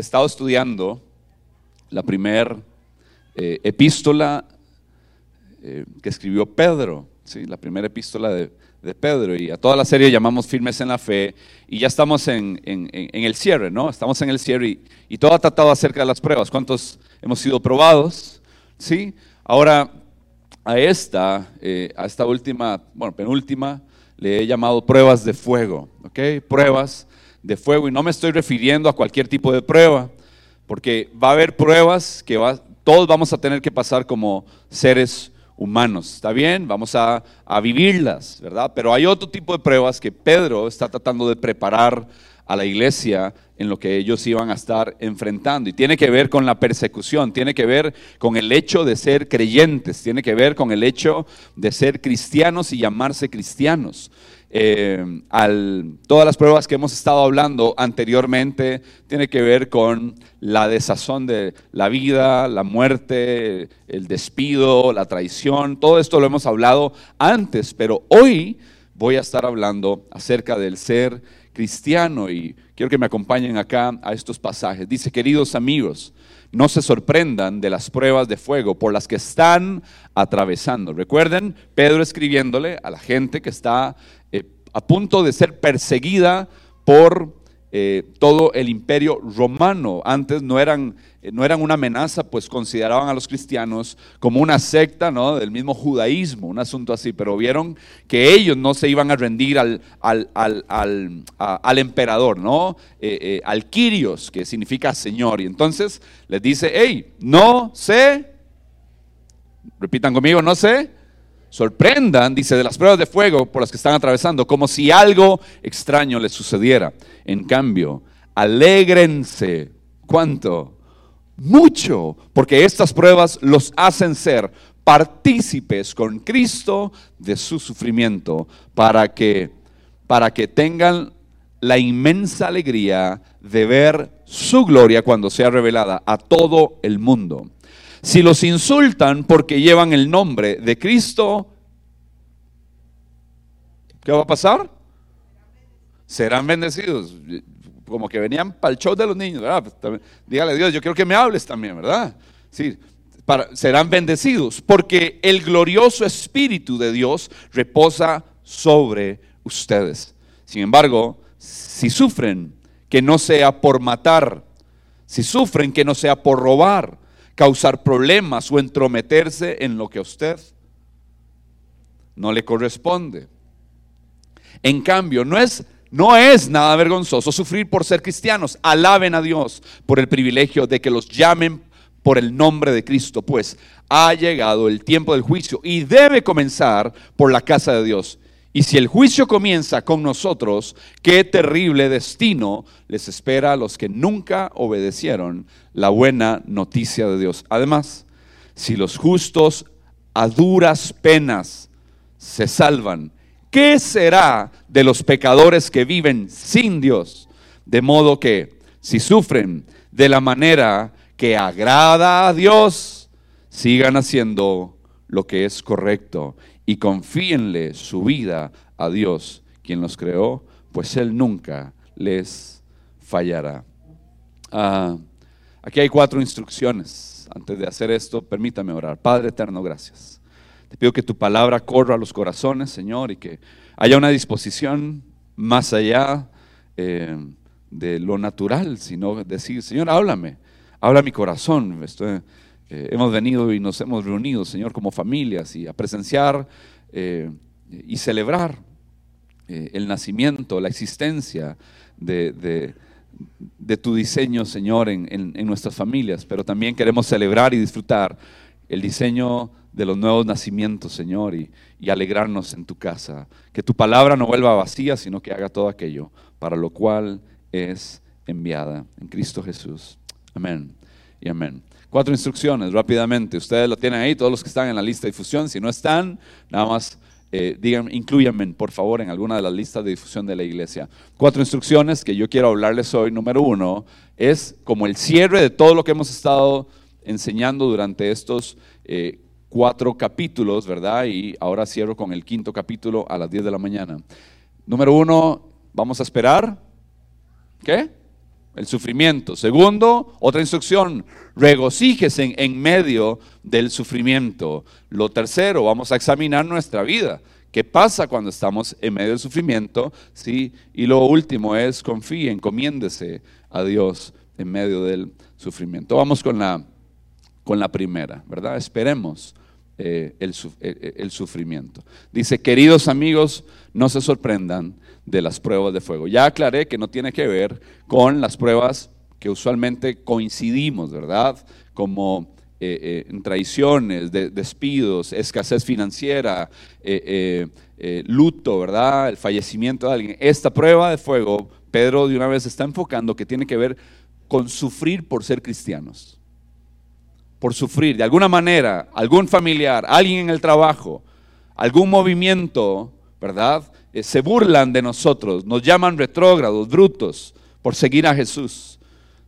Hemos estado estudiando la primera eh, epístola eh, que escribió Pedro, ¿sí? la primera epístola de, Pedro, y a toda la serie llamamos Firmes en la Fe, y ya estamos en, el cierre, ¿no? Estamos en el cierre y, todo ha tratado acerca de las pruebas. ¿Cuántos hemos sido probados? ¿Sí? Ahora, a esta, eh, a esta última, bueno, penúltima, le he llamado pruebas de fuego, ¿ok? Pruebas de fuego, y no me estoy refiriendo a cualquier tipo de prueba, porque va a haber pruebas que va, todos vamos a tener que pasar como seres humanos. ¿Está bien? Vamos a, vivirlas, ¿verdad? Pero hay otro tipo de pruebas que Pedro está tratando de preparar a la iglesia en lo que ellos iban a estar enfrentando. Y tiene que ver con la persecución, tiene que ver con el hecho de ser creyentes, tiene que ver con el hecho de ser cristianos y llamarse cristianos. Eh, todas las pruebas que hemos estado hablando anteriormente tiene que ver con la desazón de la vida, la muerte, el despido, la traición. Todo esto lo hemos hablado antes, pero hoy voy a estar hablando acerca del ser cristiano y quiero que me acompañen acá a estos pasajes. Dice, queridos amigos, no se sorprendan de las pruebas de fuego por las que están atravesando. Recuerden, Pedro escribiéndole a la gente que está a punto de ser perseguida por eh, todo el imperio romano. Antes no eran, eh, no eran una amenaza, pues consideraban a los cristianos como una secta ¿no? del mismo judaísmo, un asunto así, pero vieron que ellos no se iban a rendir al, al, emperador, ¿no? Eh, al Quirios, que significa Señor. Y entonces les dice, hey, no sé, repitan conmigo, no sé sorprendan, dice, de las pruebas de fuego por las que están atravesando, como si algo extraño les sucediera. En cambio, alégrense. ¿Cuánto? Mucho, porque estas pruebas los hacen ser partícipes con Cristo de su sufrimiento, para que, para que tengan la inmensa alegría de ver su gloria cuando sea revelada a todo el mundo. Si los insultan porque llevan el nombre de Cristo, ¿qué va a pasar? Serán bendecidos. Como que venían para el show de los niños, ¿verdad? Pues dígale a Dios, yo quiero que me hables también, ¿verdad? Sí, serán bendecidos porque el glorioso Espíritu de Dios reposa sobre ustedes. Sin embargo, si sufren, que no sea por matar, si sufren, que no sea por robar, causar problemas o entrometerse en lo que a usted no le corresponde. En cambio, no es, no es nada vergonzoso sufrir por ser cristianos. Alaben a Dios por el privilegio de que los llamen por el nombre de Cristo, pues ha llegado el tiempo del juicio y debe comenzar por la casa de Dios. Y si el juicio comienza con nosotros, qué terrible destino les espera a los que nunca obedecieron la buena noticia de Dios. Además, si los justos a duras penas se salvan, ¿qué será de los pecadores que viven sin Dios? De modo que si sufren de la manera que agrada a Dios, sigan haciendo lo que es correcto y confíenle su vida a Dios, quien los creó, pues Él nunca les fallará. Ah, aquí hay cuatro instrucciones. Antes de hacer esto, permítame orar. Padre eterno, gracias. Te pido que tu palabra corra a los corazones, Señor, y que haya una disposición más allá eh, de lo natural, sino decir, Señor, háblame, habla mi corazón. Eh, hemos venido y nos hemos reunido, Señor, como familias y a presenciar eh, y celebrar eh, el nacimiento, la existencia de, tu diseño, Señor, en, nuestras familias, pero también queremos celebrar y disfrutar el diseño de los nuevos nacimientos, Señor, y, y alegrarnos en tu casa. Que tu palabra no vuelva vacía, sino que haga todo aquello para lo cual es enviada en Cristo Jesús. Amén y amén. Cuatro instrucciones rápidamente. Ustedes lo tienen ahí, todos los que están en la lista de difusión. Si no están, nada más eh, digan, incluyanme por favor en alguna de las listas de difusión de la iglesia. Cuatro instrucciones que yo quiero hablarles hoy. Número uno es como el cierre de todo lo que hemos estado enseñando durante estos eh, cuatro capítulos, ¿verdad? Y ahora cierro con el quinto capítulo a las 10 de la mañana. Número uno, vamos a esperar. ¿Qué? El sufrimiento. Segundo, otra instrucción, regocíjese en, medio del sufrimiento. Lo tercero, vamos a examinar nuestra vida. ¿Qué pasa cuando estamos en medio del sufrimiento? ¿Sí? Y lo último es confíe, encomiéndese a Dios en medio del sufrimiento. Vamos con la, con la primera, ¿verdad? Esperemos eh, eh, eh, el sufrimiento. Dice, queridos amigos, no se sorprendan de las pruebas de fuego. Ya aclaré que no tiene que ver con las pruebas que usualmente coincidimos, ¿verdad? Como eh, eh, traiciones, despidos, escasez financiera, eh, luto, ¿verdad? El fallecimiento de alguien. Esta prueba de fuego, Pedro de una vez está enfocando que tiene que ver con sufrir por ser cristianos. Por sufrir, de alguna manera, algún familiar, alguien en el trabajo, algún movimiento, ¿verdad? Eh, se burlan de nosotros, nos llaman retrógrados, brutos, por seguir a Jesús.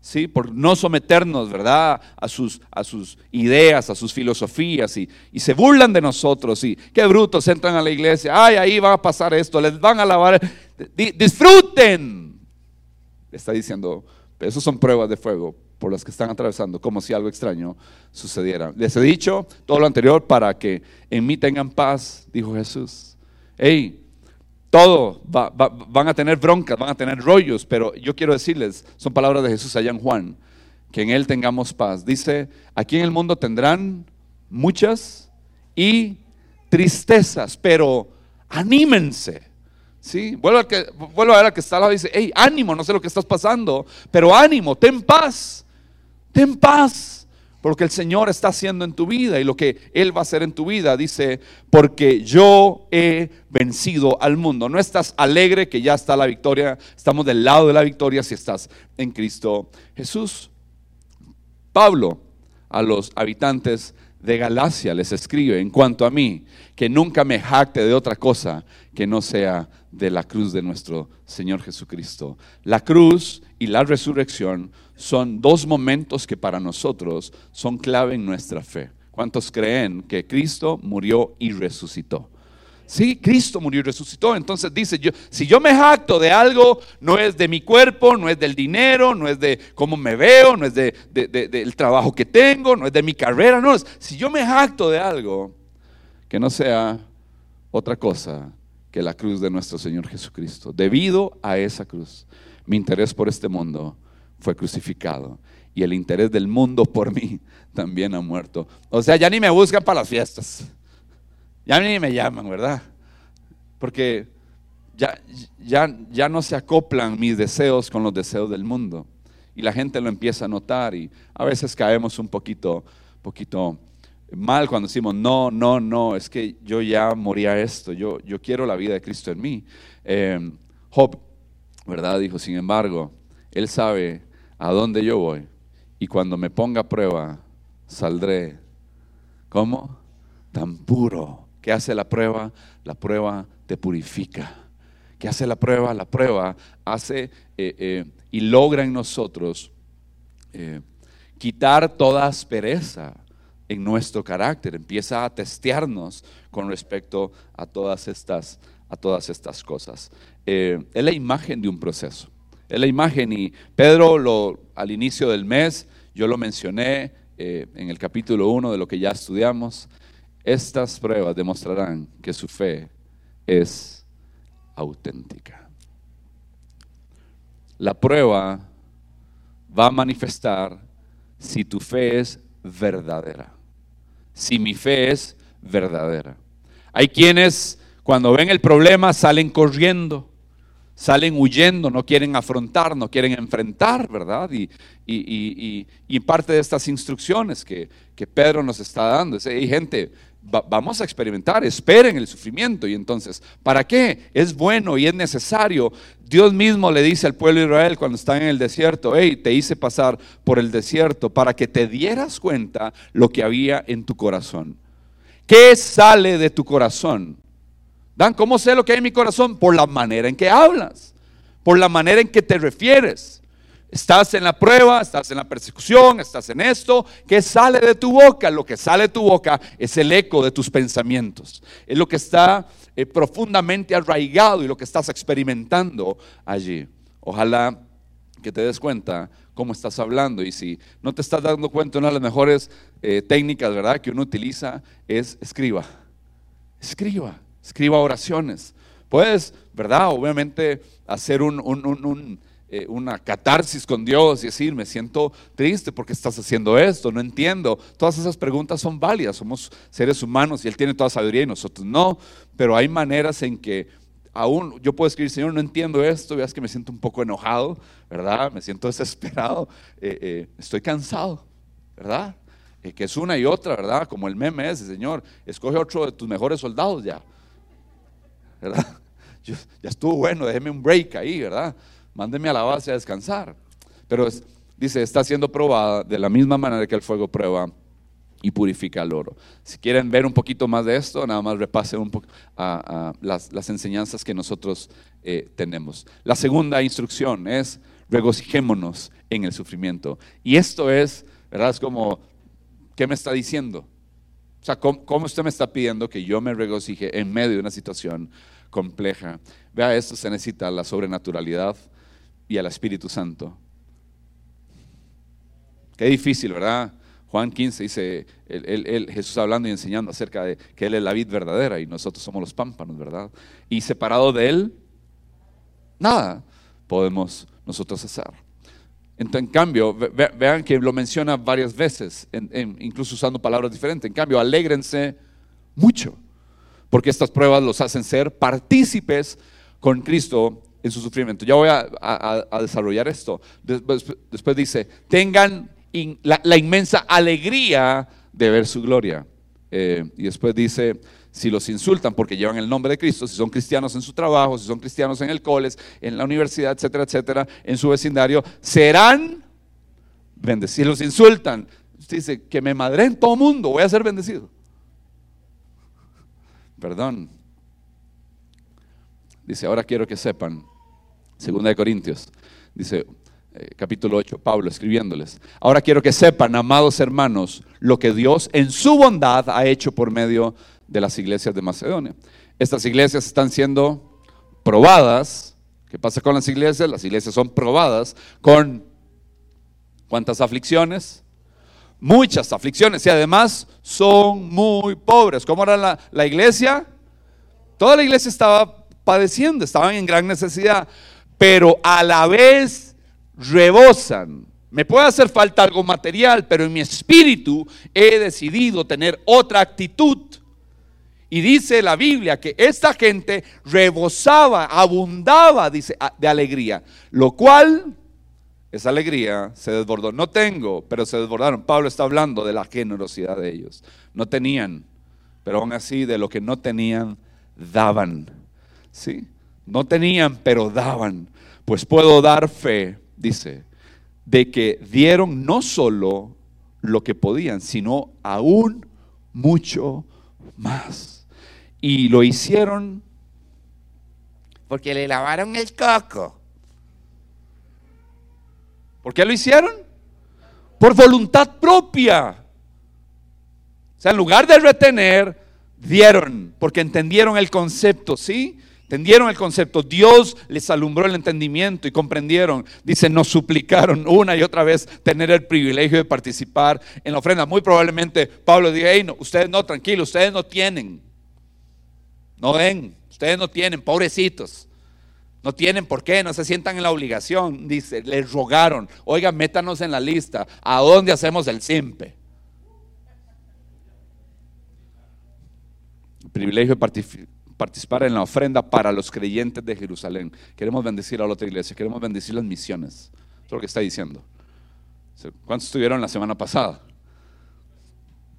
¿Sí? por no someternos, ¿verdad?, a sus, a sus ideas, a sus filosofías, y, se burlan de nosotros, y qué brutos entran a la iglesia, ay, ahí va a pasar esto, les van a lavar, disfruten, está diciendo, esos son pruebas de fuego por las que están atravesando, como si algo extraño sucediera. Les he dicho todo lo anterior para que en mí tengan paz, dijo Jesús. Hey, todo, van a tener broncas, van a tener rollos, pero yo quiero decirles, son palabras de Jesús allá en Juan, que en Él tengamos paz. Dice, aquí en el mundo tendrán muchas y tristezas, pero anímense. ¿Sí? Vuelvo, a que, vuelvo a ver al que está al lado y dice, hey, ánimo, no sé lo que estás pasando, pero ánimo, ten paz, ten paz por lo que el Señor está haciendo en tu vida y lo que Él va a hacer en tu vida. Dice, porque yo he vencido al mundo. No estás alegre que ya está la victoria, estamos del lado de la victoria si estás en Cristo Jesús. Pablo a los habitantes de Galacia les escribe, en cuanto a mí, que nunca me jacte de otra cosa que no sea de la cruz de nuestro Señor Jesucristo. La cruz y la resurrección son dos momentos que para nosotros son clave en nuestra fe. ¿Cuántos creen que Cristo murió y resucitó? Sí, Cristo murió y resucitó. Entonces dice, yo, si yo me jacto de algo, no es de mi cuerpo, no es del dinero, no es de cómo me veo, no es de, del trabajo que tengo, no es de mi carrera, no. Es, si yo me jacto de algo, que no sea otra cosa que la cruz de nuestro Señor Jesucristo. Debido a esa cruz, mi interés por este mundo fue crucificado y el interés del mundo por mí también ha muerto. O sea, ya ni me buscan para las fiestas. Ya ni me llaman, ¿verdad? Porque ya, ya, ya no se acoplan mis deseos con los deseos del mundo. Y la gente lo empieza a notar y a veces caemos un poquito, poquito mal cuando decimos, no, no, no, es que yo ya morí a esto, yo, yo quiero la vida de Cristo en mí. Eh, Job, ¿verdad? Dijo, sin embargo, él sabe a dónde yo voy. Y cuando me ponga a prueba, saldré. ¿Cómo? Tan puro. ¿Qué hace la prueba? La prueba te purifica. ¿Qué hace la prueba? La prueba hace eh, eh, y logra en nosotros eh, quitar toda aspereza en nuestro carácter. Empieza a testearnos con respecto a todas estas, a todas estas cosas. es la imagen de un proceso es la imagen y Pedro lo, al inicio del mes, yo lo mencioné en el capítulo 1 de lo que ya estudiamos, estas pruebas demostrarán que su fe es auténtica. La prueba va a manifestar si tu fe es verdadera, si mi fe es verdadera. Hay quienes cuando ven el problema salen corriendo salen huyendo, no quieren afrontar, no quieren enfrentar, ¿verdad? Y, parte de estas instrucciones que, Pedro nos está dando es, hey, gente, vamos a experimentar, esperen el sufrimiento. Y entonces, ¿para qué? Es bueno y es necesario. Dios mismo le dice al pueblo de Israel cuando están en el desierto, hey, te hice pasar por el desierto para que te dieras cuenta lo que había en tu corazón. ¿Qué sale de tu corazón? Dan, ¿cómo sé lo que hay en mi corazón? Por la manera en que hablas, por la manera en que te refieres. Estás en la prueba, estás en la persecución, estás en esto. ¿Qué sale de tu boca? Lo que sale de tu boca es el eco de tus pensamientos. Es lo que está eh, profundamente arraigado y lo que estás experimentando allí. Ojalá que te des cuenta cómo estás hablando y si no te estás dando cuenta, una de las mejores eh, técnicas, ¿verdad?, que uno utiliza es escriba. Escriba, escriba oraciones. Puedes, ¿verdad?, obviamente hacer eh, una catarsis con Dios y decir, me siento triste porque estás haciendo esto, no entiendo. Todas esas preguntas son válidas, somos seres humanos y Él tiene toda sabiduría y nosotros no, pero hay maneras en que aún yo puedo escribir, Señor, no entiendo esto, veas que me siento un poco enojado, ¿verdad? Me siento desesperado, eh, eh, estoy cansado, ¿verdad? Eh, que es una y otra, ¿verdad? Como el meme ese, Señor, escoge otro de tus mejores soldados ya, ¿verdad? ya estuvo bueno, déjeme un break ahí, ¿verdad? Mándeme a la base a descansar. Pero dice, está siendo probada de la misma manera que el fuego prueba y purifica el oro. Si quieren ver un poquito más de esto, nada más repasen un poco las, enseñanzas que nosotros eh, tenemos. La segunda instrucción es regocijémonos en el sufrimiento. Y esto es, ¿verdad? Es como, ¿qué me está diciendo? O sea, ¿cómo, usted me está pidiendo que yo me regocije en medio de una situación compleja? Vea, esto se necesita la sobrenaturalidad y al Espíritu Santo. Qué difícil, ¿verdad? Juan 15 dice, Jesús hablando y enseñando acerca de que Él es la vid verdadera y nosotros somos los pámpanos, ¿verdad? Y separado de Él, nada podemos nosotros hacer. En, cambio, vean que lo menciona varias veces, incluso usando palabras diferentes. En cambio, alégrense mucho, porque estas pruebas los hacen ser partícipes con Cristo en su sufrimiento. Ya voy a, desarrollar esto. después dice, tengan la, inmensa alegría de ver su gloria. Eh, y después dice, si los insultan porque llevan el nombre de Cristo, si son cristianos en su trabajo, si son cristianos en el coles, en la universidad, etcétera, etcétera, en su vecindario, serán bendecidos. Si los insultan, dice, que me madre en todo mundo, voy a ser bendecido. Perdón. Dice, ahora quiero que sepan, segunda de Corintios, dice, eh, capítulo 8, Pablo escribiéndoles. Ahora quiero que sepan, amados hermanos, lo que Dios en su bondad ha hecho por medio de las iglesias de Macedonia. Estas iglesias están siendo probadas. ¿Qué pasa con las iglesias? Las iglesias son probadas con cuántas aflicciones? Muchas aflicciones y además son muy pobres. ¿Cómo era la, la iglesia? Toda la iglesia estaba padeciendo, estaban en gran necesidad, pero a la vez rebosan. Me puede hacer falta algo material, pero en mi espíritu he decidido tener otra actitud. Y dice la Biblia que esta gente rebosaba, abundaba, dice, de alegría, lo cual esa alegría se desbordó. No tengo, pero se desbordaron. Pablo está hablando de la generosidad de ellos. No tenían, pero aún así de lo que no tenían, daban. ¿Sí? No tenían, pero daban. Pues puedo dar fe dice, de que dieron no solo lo que podían, sino aún mucho más. Y lo hicieron porque le lavaron el coco. ¿Por qué lo hicieron? Por voluntad propia. O sea, en lugar de retener, dieron, porque entendieron el concepto, ¿sí? Entendieron el concepto. Dios les alumbró el entendimiento y comprendieron. Dice, nos suplicaron una y otra vez tener el privilegio de participar en la ofrenda. Muy probablemente Pablo diga, hey, no, ustedes no, tranquilos, ustedes no tienen. No ven, ustedes no tienen, pobrecitos. No tienen por qué, no se sientan en la obligación. Dice, les rogaron, oigan, métanos en la lista. ¿A dónde hacemos el simpe? El privilegio de participar en la ofrenda para los creyentes de Jerusalén. Queremos bendecir a la otra iglesia, queremos bendecir las misiones. Eso es lo que está diciendo. ¿Cuántos estuvieron la semana pasada?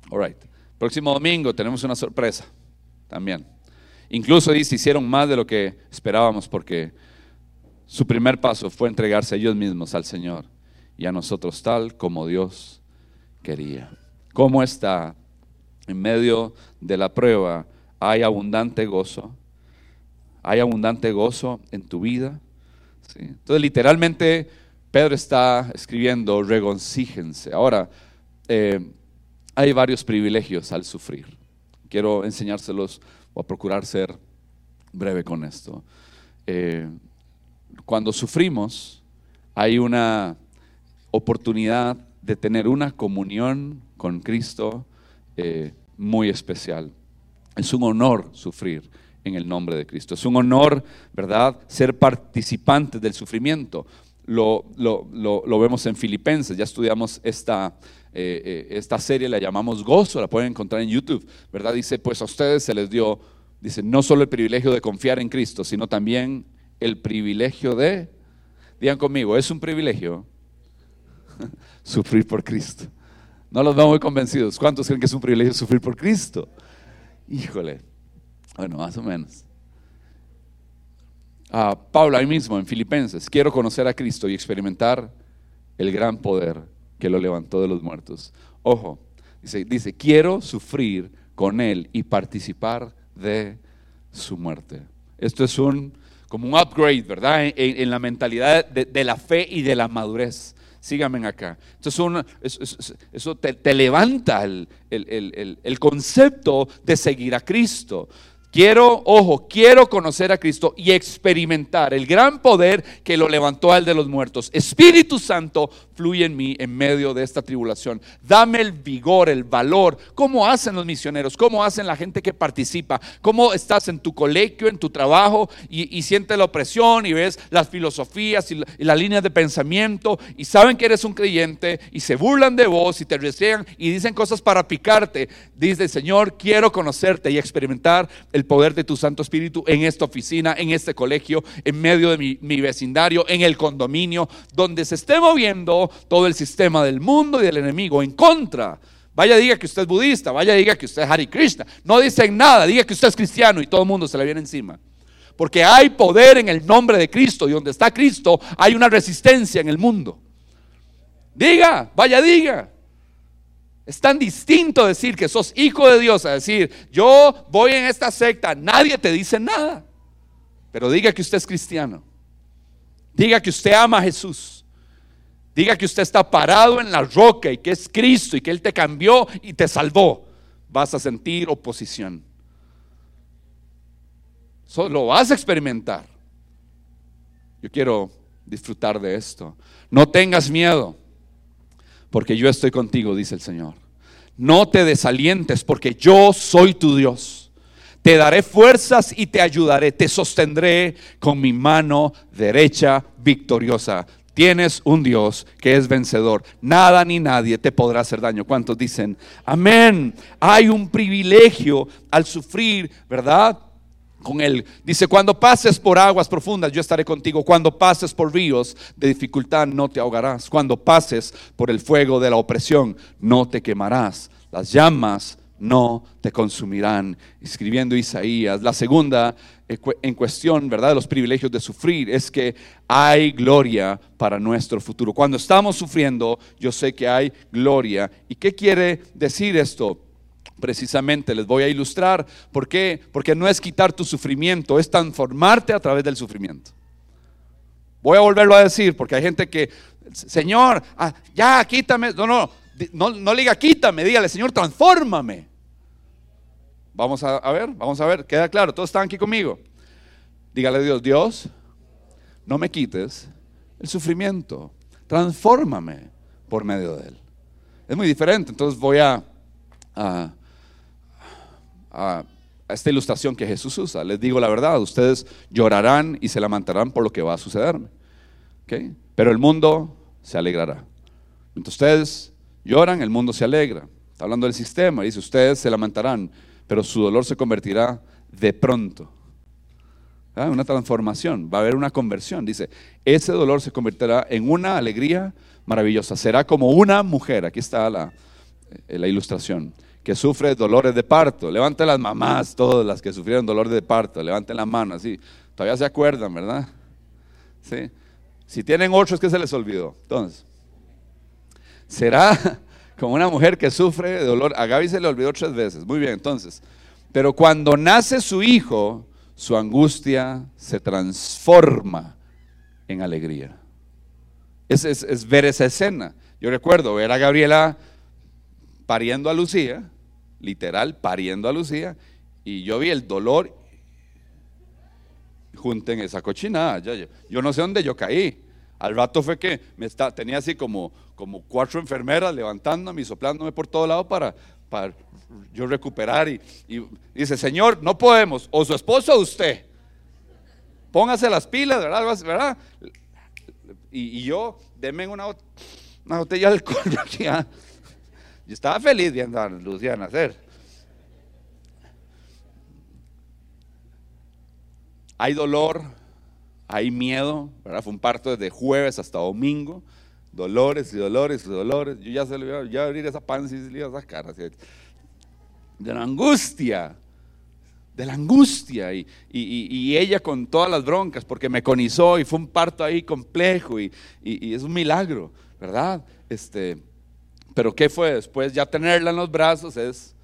All right. Próximo domingo tenemos una sorpresa también. Incluso dice, hicieron más de lo que esperábamos porque su primer paso fue entregarse ellos mismos al Señor y a nosotros tal como Dios quería. ¿Cómo está en medio de la prueba hay abundante gozo. Hay abundante gozo en tu vida. Entonces, literalmente, Pedro está escribiendo, regoncíjense. Ahora, eh, hay varios privilegios al sufrir. Quiero enseñárselos o a procurar ser breve con esto. Eh, cuando sufrimos, hay una oportunidad de tener una comunión con Cristo eh, muy especial. Es un honor sufrir en el nombre de Cristo. Es un honor, ¿verdad?, ser participantes del sufrimiento. Lo, vemos en Filipenses, ya estudiamos esta, eh, eh, esta serie, la llamamos Gozo, la pueden encontrar en YouTube, ¿verdad? Dice, pues a ustedes se les dio, dice, no solo el privilegio de confiar en Cristo, sino también el privilegio de, digan conmigo, es un privilegio sufrir por Cristo. No los veo muy convencidos. ¿Cuántos creen que es un privilegio sufrir por Cristo? Híjole. Bueno, más o menos. Ah, Pablo ahí mismo en Filipenses, quiero conocer a Cristo y experimentar el gran poder que lo levantó de los muertos. Ojo, dice, quiero sufrir con Él y participar de su muerte. Esto es un, como un upgrade, ¿verdad? En, la mentalidad de, la fe y de la madurez. Síganme acá. Entonces, eso, te, levanta el, el concepto de seguir a Cristo. Quiero, ojo, quiero conocer a Cristo y experimentar el gran poder que lo levantó al de los muertos. Espíritu Santo, fluye en mí en medio de esta tribulación. Dame el vigor, el valor. ¿Cómo hacen los misioneros? ¿Cómo hacen la gente que participa? ¿Cómo estás en tu colegio, en tu trabajo y, sientes la opresión y ves las filosofías y, las líneas de pensamiento y saben que eres un creyente y se burlan de vos y te reciben y dicen cosas para picarte? Dice, Señor, quiero conocerte y experimentar el poder de tu Santo Espíritu en esta oficina, en este colegio, en medio de mi, vecindario, en el condominio, donde se esté moviendo todo el sistema del mundo y del enemigo en contra. Vaya diga que usted es budista, vaya diga que usted es Hari Krishna. No dicen nada, diga que usted es cristiano y todo el mundo se le viene encima. Porque hay poder en el nombre de Cristo y donde está Cristo hay una resistencia en el mundo. Diga, vaya diga. Es tan distinto decir que sos hijo de Dios a decir, yo voy en esta secta, nadie te dice nada. Pero diga que usted es cristiano. Diga que usted ama a Jesús. Diga que usted está parado en la roca y que es Cristo y que Él te cambió y te salvó. Vas a sentir oposición. lo vas a experimentar. Yo quiero disfrutar de esto. No tengas miedo porque yo estoy contigo, dice el Señor. No te desalientes, porque yo soy tu Dios. Te daré fuerzas y te ayudaré, te sostendré con mi mano derecha victoriosa. Tienes un Dios que es vencedor. Nada ni nadie te podrá hacer daño. ¿Cuántos dicen? Amén. Hay un privilegio al sufrir, ¿verdad? Con él. Dice, cuando pases por aguas profundas, yo estaré contigo. Cuando pases por ríos de dificultad, no te ahogarás. Cuando pases por el fuego de la opresión, no te quemarás. Las llamas no te consumirán. Escribiendo Isaías. La segunda eh, en cuestión, ¿verdad? De los privilegios de sufrir es que hay gloria para nuestro futuro. Cuando estamos sufriendo, yo sé que hay gloria. ¿Y qué quiere decir esto? Precisamente les voy a ilustrar. ¿Por qué? Porque no es quitar tu sufrimiento, es transformarte a través del sufrimiento. Voy a volverlo a decir porque hay gente que, Señor, ah, ya quítame. No, no, no, no le diga quítame, dígale, Señor, transfórmame. Vamos a, ver, vamos a ver, queda claro, todos están aquí conmigo. Dígale a Dios, Dios, no me quites el sufrimiento, transfórmame por medio de él. Es muy diferente, entonces voy a, a a, esta ilustración que Jesús usa. Les digo la verdad, ustedes llorarán y se lamentarán por lo que va a sucederme. Pero el mundo se alegrará. Mientras ustedes lloran, el mundo se alegra. Está hablando del sistema, dice, ustedes se lamentarán, pero su dolor se convertirá de pronto. ¿Ah? Una transformación, va a haber una conversión. Dice, ese dolor se convertirá en una alegría maravillosa. Será como una mujer, aquí está la, eh, la ilustración que sufre dolores de parto. Levanten las mamás, todas las que sufrieron dolores de parto, levanten la mano, así. Todavía se acuerdan, ¿verdad? Sí. Si tienen otros que se les olvidó. Entonces, será como una mujer que sufre de dolor. A Gaby se le olvidó tres veces. Muy bien, entonces. Pero cuando nace su hijo, su angustia se transforma en alegría. Es, es ver esa escena. Yo recuerdo ver a Gabriela pariendo a Lucía literal, pariendo a Lucía, y yo vi el dolor junten esa cochinada. Yo, no sé dónde yo caí. Al rato fue que me está, tenía así como, como cuatro enfermeras levantándome y soplándome por todo lado para, para yo recuperar. Y, dice, Señor, no podemos, o su esposo o usted. Póngase las pilas, ¿verdad? ¿verdad? Y, yo, denme una, una botella de alcohol. Estaba feliz viendo a Luciana hacer. Hay dolor, hay miedo, ¿verdad? Fue un parto desde jueves hasta domingo. Dolores y dolores y dolores. Yo ya se le iba, a abrir esa panza y se le iba a sacar. de la angustia. De la angustia. Y, y, ella con todas las broncas, porque me conizó y fue un parto ahí complejo. Y, es un milagro, ¿verdad? Este, pero ¿qué fue después? Ya tenerla en los brazos es.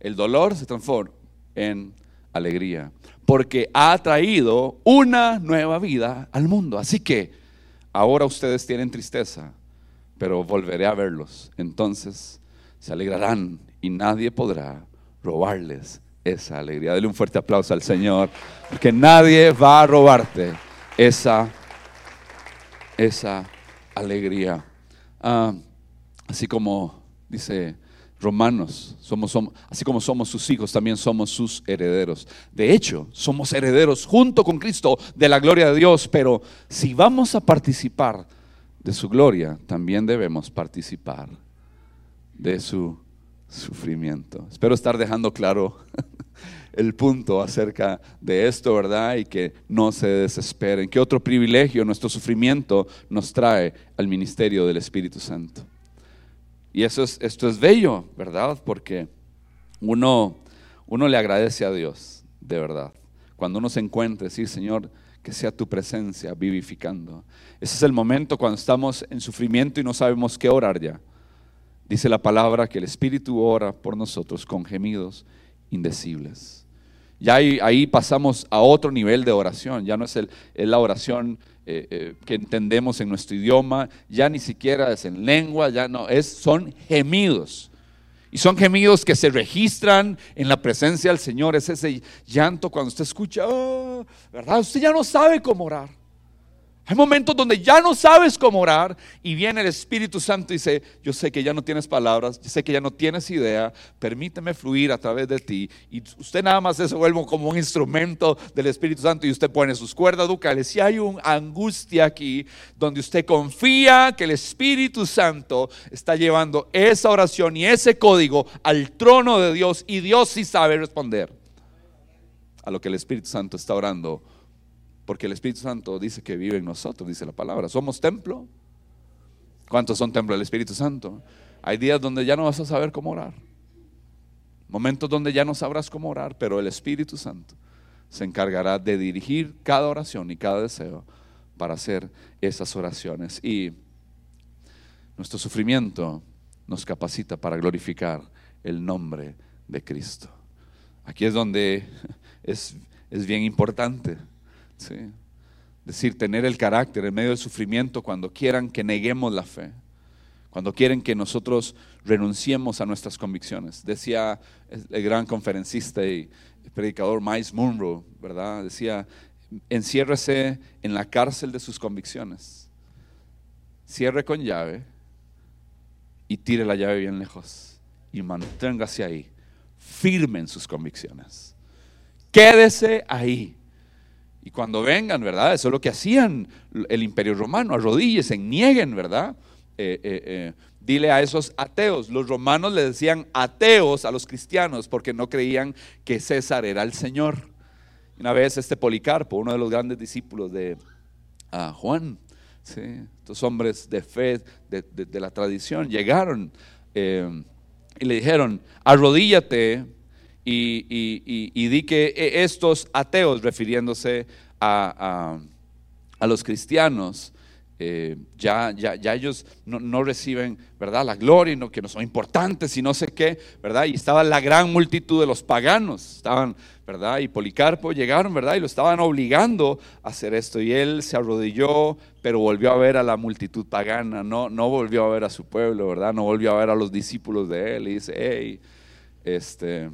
el dolor se transforma en alegría, porque ha traído una nueva vida al mundo. Así que ahora ustedes tienen tristeza, pero volveré a verlos. Entonces se alegrarán y nadie podrá robarles esa alegría. Dele un fuerte aplauso al Señor, porque nadie va a robarte esa, esa alegría. Ah, así como dice Romanos, así como somos sus hijos, también somos sus herederos. De hecho, somos herederos junto con Cristo de la gloria de Dios, pero si vamos a participar de su gloria, también debemos participar de su sufrimiento. Espero estar dejando claro el punto acerca de esto, ¿verdad? Y que no se desesperen. ¿Qué otro privilegio nuestro sufrimiento nos trae al ministerio del Espíritu Santo? Y eso es, esto es bello, ¿verdad? Porque uno, uno le agradece a Dios, de verdad. Cuando uno se encuentra, decir, Señor, que sea tu presencia vivificando. Ese es el momento cuando estamos en sufrimiento y no sabemos qué orar ya. Dice la palabra que el Espíritu ora por nosotros con gemidos indecibles. Ya ahí, pasamos a otro nivel de oración, ya no es, el, es la oración eh, eh, que entendemos en nuestro idioma, ya ni siquiera es en lengua, ya no, es, son gemidos. Y son gemidos que se registran en la presencia del Señor. Es ese llanto cuando usted escucha, ah", ¿verdad? Usted ya no sabe cómo orar. Hay momentos donde ya no sabes cómo orar y viene el Espíritu Santo y dice, yo sé que ya no tienes palabras, yo sé que ya no tienes idea, permíteme fluir a través de ti. Y usted nada más se vuelve como un instrumento del Espíritu Santo y usted pone sus cuerdas ducales. Y hay una angustia aquí donde usted confía que el Espíritu Santo está llevando esa oración y ese código al trono de Dios y Dios sí sabe responder a lo que el Espíritu Santo está orando porque el Espíritu Santo dice que vive en nosotros, dice la palabra. ¿Somos templo? ¿Cuántos son templo del Espíritu Santo? Hay días donde ya no vas a saber cómo orar. Momentos donde ya no sabrás cómo orar, pero el Espíritu Santo se encargará de dirigir cada oración y cada deseo para hacer esas oraciones. Y nuestro sufrimiento nos capacita para glorificar el nombre de Cristo. Aquí es donde es, es bien importante ¿sí? decir, tener el carácter en medio del sufrimiento cuando quieran que neguemos la fe, cuando quieren que nosotros renunciemos a nuestras convicciones. Decía el gran conferencista y predicador Miles Munro, ¿verdad? Decía, enciérrese en la cárcel de sus convicciones, cierre con llave y tire la llave bien lejos y manténgase ahí, firme en sus convicciones. Quédese ahí y cuando vengan, ¿verdad? Eso es lo que hacían el imperio romano, arrodíllese, nieguen, ¿verdad? Eh, eh, eh, dile a esos ateos. Los romanos le decían ateos a los cristianos porque no creían que César era el Señor. Una vez este Policarpo, uno de los grandes discípulos de ah, Juan, estos hombres de fe, de, la tradición, llegaron y le dijeron, arrodíllate y, di que e, estos ateos, refiriéndose a, los cristianos, eh, ya, ya, ya, ellos no, reciben, ¿verdad? La gloria, no, que no son importantes y no sé qué, ¿verdad? Y estaba la gran multitud de los paganos, estaban, ¿verdad? Y Policarpo llegaron, ¿verdad? Y lo estaban obligando a hacer esto. Y él se arrodilló, pero volvió a ver a la multitud pagana, no, no volvió a ver a su pueblo, ¿verdad? No volvió a ver a los discípulos de él. Y dice, hey, este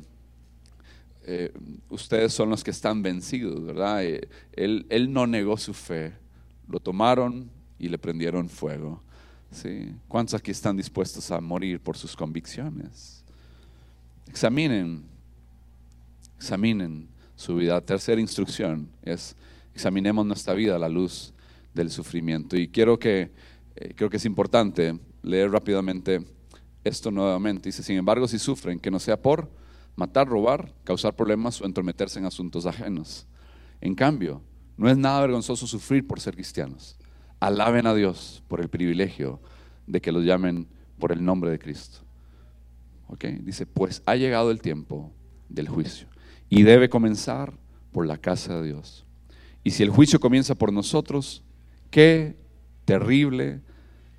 eh, ustedes son los que están vencidos, ¿verdad? Eh, él, él, no negó su fe, lo tomaron y le prendieron fuego. ¿Cuántos aquí están dispuestos a morir por sus convicciones? Examinen, examinen su vida. Tercera instrucción es examinemos nuestra vida a la luz del sufrimiento. Y quiero que, eh, creo que es importante leer rápidamente esto nuevamente. Dice, sin embargo, si sufren, que no sea por matar, robar, causar problemas o entrometerse en asuntos ajenos. En cambio, no es nada vergonzoso sufrir por ser cristianos. Alaben a Dios por el privilegio de que los llamen por el nombre de Cristo. Dice, pues ha llegado el tiempo del juicio y debe comenzar por la casa de Dios. Y si el juicio comienza por nosotros, qué terrible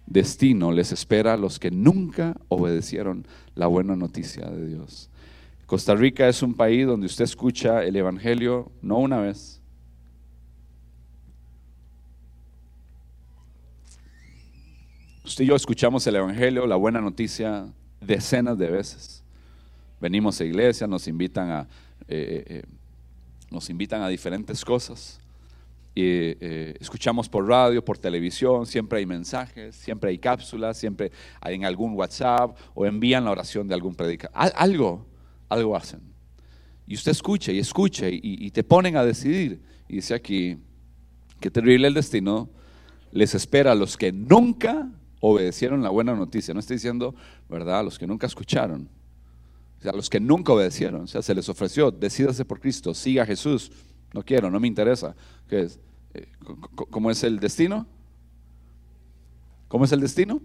destino les espera a los que nunca obedecieron la buena noticia de Dios. Costa Rica es un país donde usted escucha el Evangelio no una vez. Usted y yo escuchamos el Evangelio, la buena noticia, decenas de veces. Venimos a iglesia, nos invitan a, eh, eh, nos invitan a diferentes cosas. Eh, escuchamos por radio, por televisión, siempre hay mensajes, siempre hay cápsulas, siempre hay en algún WhatsApp o envían la oración de algún predicador. Algo, algo hacen. Y usted escucha y escucha y, te ponen a decidir. Y dice aquí, qué terrible el destino les espera a los que nunca obedecieron la buena noticia. No estoy diciendo, ¿verdad? A los que nunca escucharon. O sea, a los que nunca obedecieron. O sea, se les ofreció, decídase por Cristo, siga a Jesús. No quiero, no me interesa. ¿Qué es? Eh, ¿Cómo es el destino? ¿Cómo es el destino?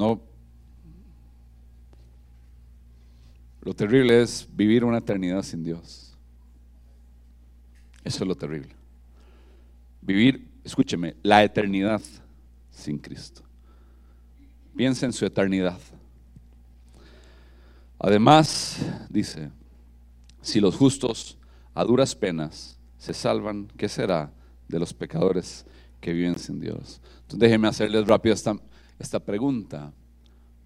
No. Lo terrible es vivir una eternidad sin Dios. Eso es lo terrible. Vivir, escúcheme, la eternidad sin Cristo. Piensa en su eternidad. Además, dice, si los justos a duras penas se salvan, ¿qué será de los pecadores que viven sin Dios? Entonces déjenme hacerles rápido esta, esta pregunta.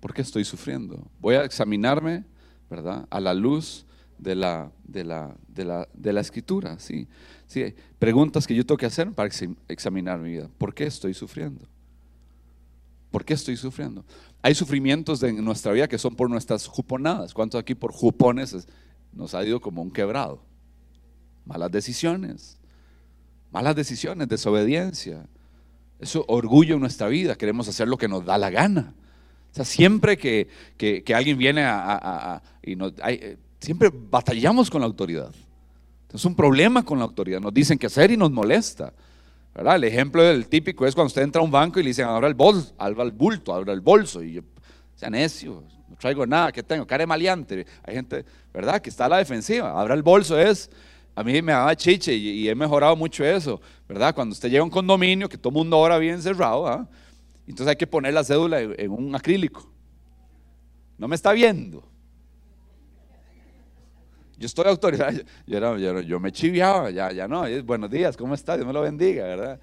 ¿Por qué estoy sufriendo? Voy a examinarme, ¿verdad? A la luz de la, de la, de la, de la escritura. ¿sí? ¿sí? Preguntas que yo tengo que hacer para examinar mi vida. ¿Por qué estoy sufriendo? ¿Por qué estoy sufriendo? Hay sufrimientos en nuestra vida que son por nuestras juponadas. ¿Cuántos aquí por jupones nos ha ido como un quebrado? Malas decisiones, malas decisiones, desobediencia. Eso orgullo en nuestra vida, queremos hacer lo que nos da la gana. O sea, siempre que, alguien viene a, y nos, eh, siempre batallamos con la autoridad. Es un problema con la autoridad. Nos dicen qué hacer y nos molesta. El ejemplo del típico es cuando usted entra a un banco y le dicen, abra el bolso, abra el bulto, abra el bolso. Y yo, sea necio, no traigo nada, ¿qué tengo? Care maleante. Hay gente, ¿verdad? Que está a la defensiva. Abra el bolso es, a mí me daba chiche y, he mejorado mucho eso, ¿verdad? Cuando usted llega a un condominio que todo el mundo ahora bien cerrado, ¿ah? entonces hay que poner la cédula en un acrílico. No me está viendo. Yo estoy autorizado. Yo, yo, me chiviaba, ya, ya no. Buenos días, ¿cómo está? Dios me lo bendiga, ¿verdad?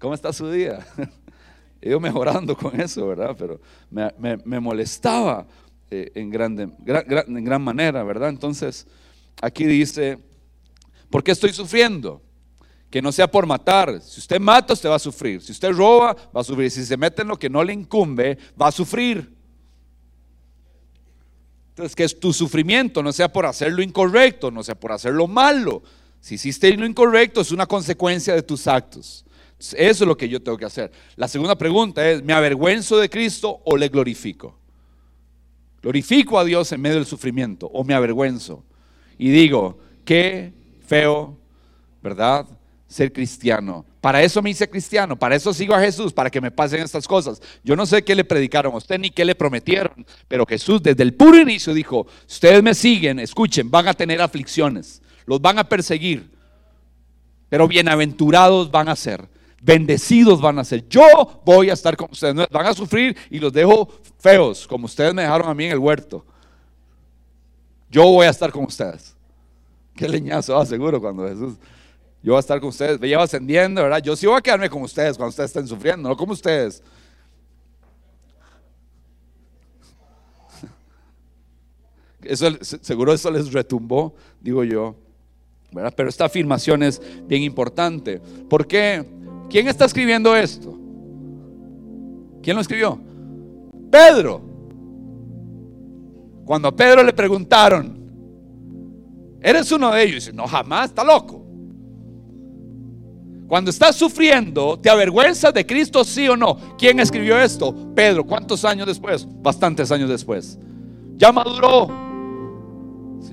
¿Cómo está su día? He ido mejorando con eso, ¿verdad? Pero me, molestaba eh, en, grande, en gran manera, ¿verdad? Entonces, aquí dice, ¿por qué estoy sufriendo? Que no sea por matar. Si usted mata, usted va a sufrir. Si usted roba, va a sufrir. Si se mete en lo que no le incumbe, va a sufrir. Entonces, que es tu sufrimiento, no sea por hacer lo incorrecto, no sea por hacer lo malo. Si hiciste lo incorrecto, es una consecuencia de tus actos. eso es lo que yo tengo que hacer. La segunda pregunta es, ¿me avergüenzo de Cristo o le glorifico? ¿Glorifico a Dios en medio del sufrimiento o me avergüenzo? Y digo, qué feo, ¿verdad? Ser cristiano. Para eso me hice cristiano, para eso sigo a Jesús, para que me pasen estas cosas. Yo no sé qué le predicaron a usted ni qué le prometieron, pero Jesús desde el puro inicio dijo, ustedes me siguen, escuchen, van a tener aflicciones, los van a perseguir, pero bienaventurados van a ser, bendecidos van a ser. Yo voy a estar con ustedes, van a sufrir y los dejo feos, como ustedes me dejaron a mí en el huerto. Yo voy a estar con ustedes. Qué leñazo, ah, seguro cuando Jesús yo voy a estar con ustedes, me llevo ascendiendo, ¿verdad? Yo sí voy a quedarme con ustedes cuando ustedes estén sufriendo, no como ustedes. Eso, seguro eso les retumbó, digo yo. Pero esta afirmación es bien importante. ¿Por qué? ¿Quién está escribiendo esto? ¿Quién lo escribió? Pedro. Cuando a Pedro le preguntaron, ¿eres uno de ellos? dice, no, jamás, está loco. Cuando estás sufriendo, ¿te avergüenzas de Cristo, sí o no? ¿Quién escribió esto? Pedro. ¿Cuántos años después? Bastantes años después. Ya maduró.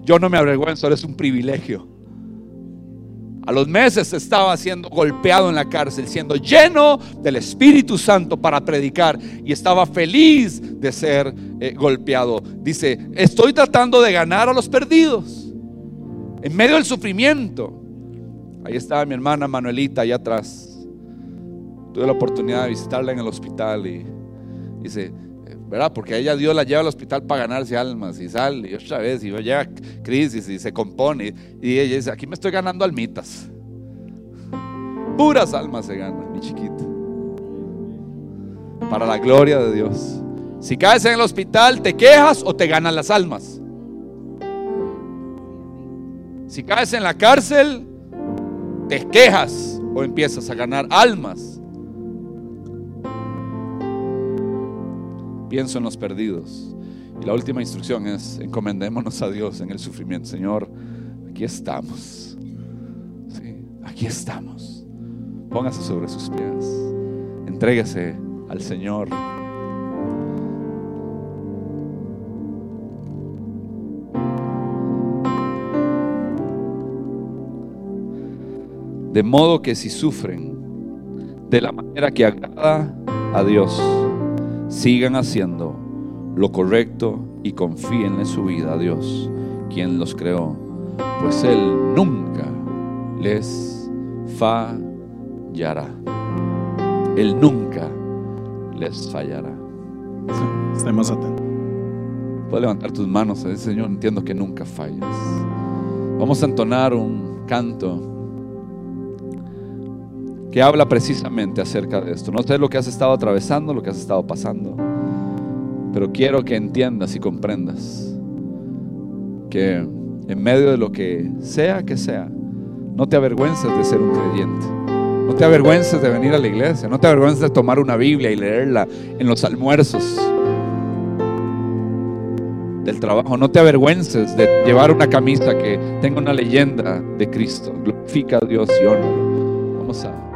Yo no me avergüenzo, eres un privilegio. A los meses estaba siendo golpeado en la cárcel, siendo lleno del Espíritu Santo para predicar y estaba feliz de ser eh, golpeado. Dice, estoy tratando de ganar a los perdidos en medio del sufrimiento. Ahí estaba mi hermana Manuelita allá atrás. Tuve la oportunidad de visitarla en el hospital y dice, ¿verdad? Porque ella Dios la lleva al hospital para ganarse almas y sale y otra vez y llega crisis y se compone y ella dice, aquí me estoy ganando almitas. Puras almas se ganan, mi chiquita. Para la gloria de Dios. Si caes en el hospital, ¿te quejas o te ganan las almas? Si caes en la cárcel, ¿te quejas o empiezas a ganar almas? pienso en los perdidos. Y la última instrucción es, encomendémonos a Dios en el sufrimiento. Señor, aquí estamos. aquí estamos. Póngase sobre sus pies. Entréguese al Señor. De modo que si sufren de la manera que agrada a Dios, sigan haciendo lo correcto y confíen en su vida a Dios, quien los creó, pues Él nunca les fallará. Él nunca les fallará. Estemos atentos. Puedes levantar tus manos a Señor, entiendo que nunca fallas. Vamos a entonar un canto que habla precisamente acerca de esto. No sé lo que has estado atravesando, lo que has estado pasando, pero quiero que entiendas y comprendas que en medio de lo que sea que sea, no te avergüences de ser un creyente. No te avergüences de venir a la iglesia. No te avergüences de tomar una Biblia y leerla en los almuerzos del trabajo. No te avergüences de llevar una camisa que tenga una leyenda de Cristo. Glorifica a Dios y honra. Vamos a